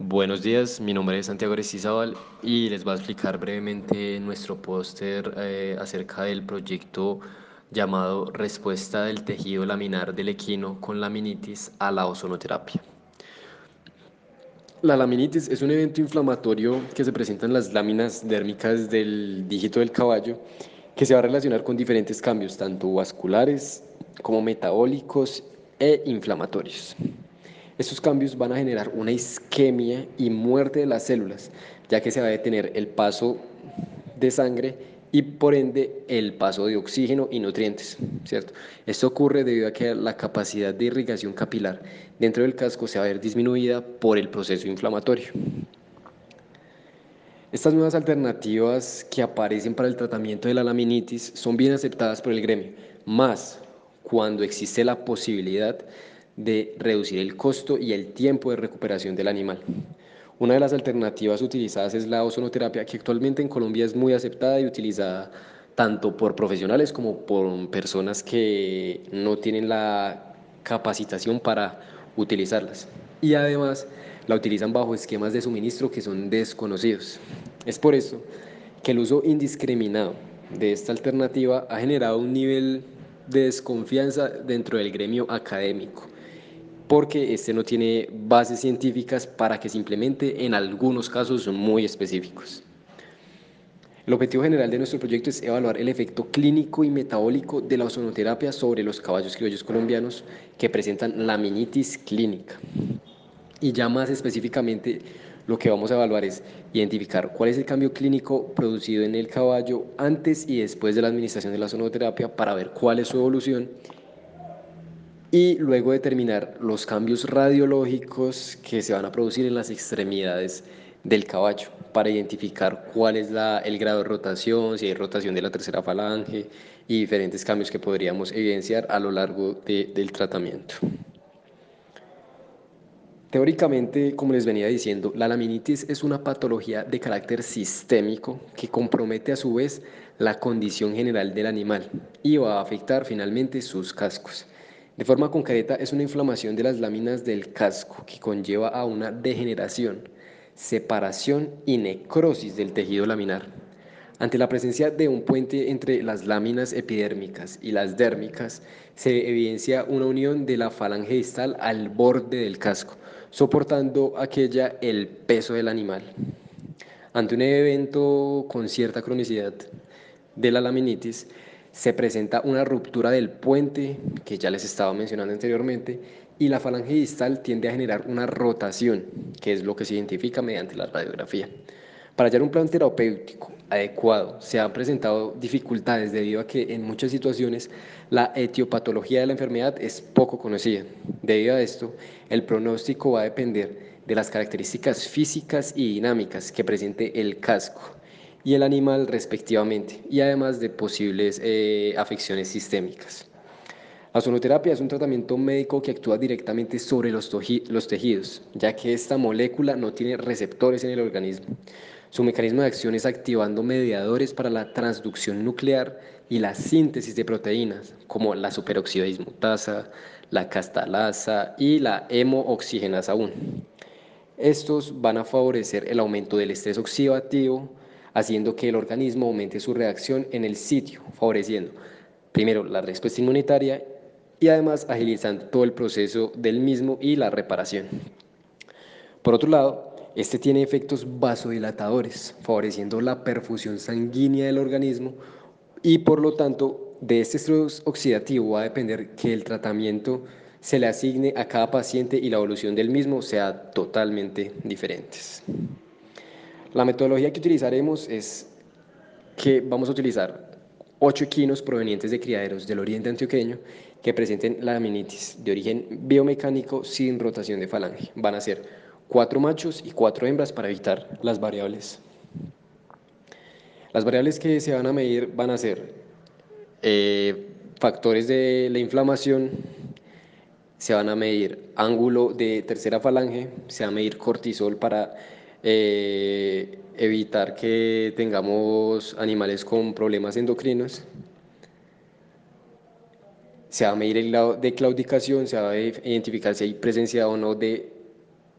Buenos días, mi nombre es Santiago Aristizábal y les voy a explicar brevemente nuestro póster eh, acerca del proyecto llamado Respuesta del tejido laminar del equino con laminitis a la ozonoterapia. La laminitis es un evento inflamatorio que se presenta en las láminas dérmicas del dígito del caballo que se va a relacionar con diferentes cambios, tanto vasculares como metabólicos e inflamatorios. Estos cambios van a generar una isquemia y muerte de las células, ya que se va a detener el paso de sangre y por ende el paso de oxígeno y nutrientes, ¿cierto? Esto ocurre debido a que la capacidad de irrigación capilar dentro del casco se va a ver disminuida por el proceso inflamatorio. Estas nuevas alternativas que aparecen para el tratamiento de la laminitis son bien aceptadas por el gremio, más cuando existe la posibilidad de reducir el costo y el tiempo de recuperación del animal. Una de las alternativas utilizadas es la ozonoterapia, que actualmente en Colombia es muy aceptada y utilizada tanto por profesionales como por personas que no tienen la capacitación para utilizarlas. Y además la utilizan bajo esquemas de suministro que son desconocidos. Es por eso que el uso indiscriminado de esta alternativa ha generado un nivel de desconfianza dentro del gremio académico porque este no tiene bases científicas para que se implemente en algunos casos muy específicos. El objetivo general de nuestro proyecto es evaluar el efecto clínico y metabólico de la ozonoterapia sobre los caballos criollos colombianos que presentan laminitis clínica. Y ya más específicamente, lo que vamos a evaluar es identificar cuál es el cambio clínico producido en el caballo antes y después de la administración de la ozonoterapia para ver cuál es su evolución y luego determinar los cambios radiológicos que se van a producir en las extremidades del caballo para identificar cuál es el grado de rotación, si hay rotación de la tercera falange y diferentes cambios que podríamos evidenciar a lo largo del tratamiento. Teóricamente, como les venía diciendo, la laminitis es una patología de carácter sistémico que compromete a su vez la condición general del animal y va a afectar finalmente sus cascos. De forma concreta, es una inflamación de las láminas del casco que conlleva a una degeneración, separación y necrosis del tejido laminar. Ante la presencia de un puente entre las láminas epidérmicas y las dérmicas, se evidencia una unión de la falange distal al borde del casco, soportando aquella el peso del animal. Ante un evento con cierta cronicidad de la laminitis, se presenta una ruptura del puente, que ya les estaba mencionando anteriormente, y la falange distal tiende a generar una rotación, que es lo que se identifica mediante la radiografía. Para hallar un plan terapéutico adecuado se han presentado dificultades debido a que en muchas situaciones la etiopatología de la enfermedad es poco conocida. Debido a esto, el pronóstico va a depender de las características físicas y dinámicas que presente el casco y el animal respectivamente, y además de posibles eh, afecciones sistémicas. La sonoterapia es un tratamiento médico que actúa directamente sobre los, los tejidos, ya que esta molécula no tiene receptores en el organismo. Su mecanismo de acción es activando mediadores para la transducción nuclear y la síntesis de proteínas, como la superoxidismutasa, la castalasa y la hemooxigenasa 1. Estos van a favorecer el aumento del estrés oxidativo, haciendo que el organismo aumente su reacción en el sitio, favoreciendo primero la respuesta inmunitaria y además agilizando todo el proceso del mismo y la reparación. Por otro lado, este tiene efectos vasodilatadores, favoreciendo la perfusión sanguínea del organismo y por lo tanto de este estrés oxidativo va a depender que el tratamiento se le asigne a cada paciente y la evolución del mismo sea totalmente diferentes. La metodología que utilizaremos es que vamos a utilizar ocho equinos provenientes de criaderos del oriente antioqueño que presenten la laminitis de origen biomecánico sin rotación de falange. Van a ser cuatro machos y cuatro hembras para evitar las variables. Las variables que se van a medir van a ser eh, factores de la inflamación, se van a medir ángulo de tercera falange, se va a medir cortisol para eh, evitar que tengamos animales con problemas endocrinos. Se va a medir el grado de claudicación, se va a identificar si hay presencia o no de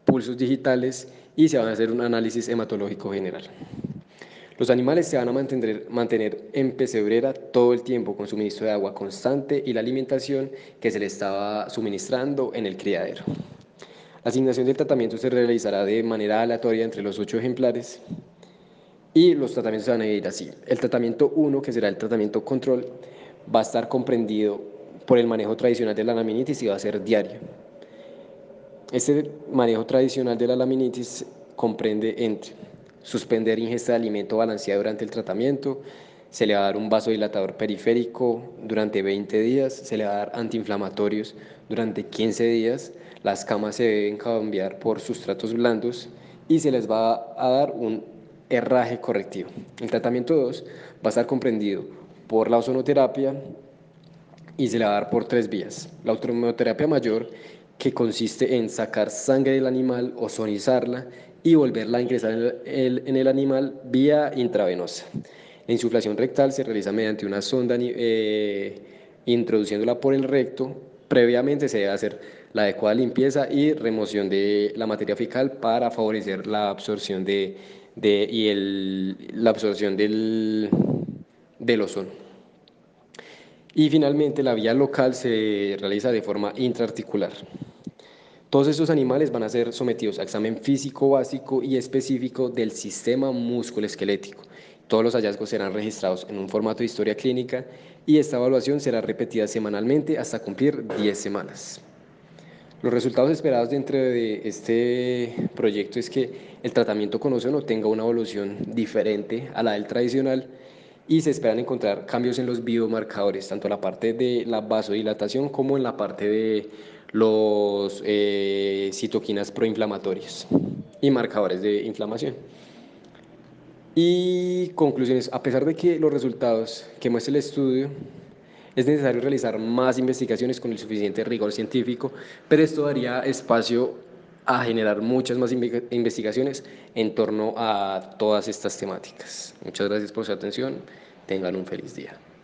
pulsos digitales y se van a hacer un análisis hematológico general. Los animales se van a mantener, mantener en pesebrera todo el tiempo con suministro de agua constante y la alimentación que se les estaba suministrando en el criadero. La asignación del tratamiento se realizará de manera aleatoria entre los ocho ejemplares y los tratamientos se van a ir así. El tratamiento 1, que será el tratamiento control, va a estar comprendido por el manejo tradicional de la laminitis y va a ser diario. Este manejo tradicional de la laminitis comprende entre suspender ingesta de alimento balanceado durante el tratamiento, se le va a dar un vasodilatador periférico durante 20 días, se le va a dar antiinflamatorios durante 15 días, las camas se deben cambiar por sustratos blandos y se les va a dar un herraje correctivo. El tratamiento 2 va a estar comprendido por la ozonoterapia y se le va a dar por tres vías. La ozonoterapia mayor, que consiste en sacar sangre del animal, ozonizarla y volverla a ingresar en el, animal vía intravenosa. La insuflación rectal se realiza mediante una sonda eh, introduciéndola por el recto. Previamente se debe hacer la adecuada limpieza y remoción de la materia fecal para favorecer la absorción de, y la absorción del, del ozono. Y finalmente la vía local se realiza de forma intraarticular. Todos estos animales van a ser sometidos a examen físico básico y específico del sistema musculoesquelético. Todos los hallazgos serán registrados en un formato de historia clínica y esta evaluación será repetida semanalmente hasta cumplir 10 semanas. Los resultados esperados dentro de este proyecto es que el tratamiento con ozono tenga una evolución diferente a la del tradicional y se esperan encontrar cambios en los biomarcadores, tanto en la parte de la vasodilatación como en la parte de los eh, citoquinas proinflamatorias y marcadores de inflamación. Y conclusiones, a pesar de que los resultados que muestra el estudio, es necesario realizar más investigaciones con el suficiente rigor científico, pero esto daría espacio a generar muchas más investigaciones en torno a todas estas temáticas. Muchas gracias por su atención, tengan un feliz día.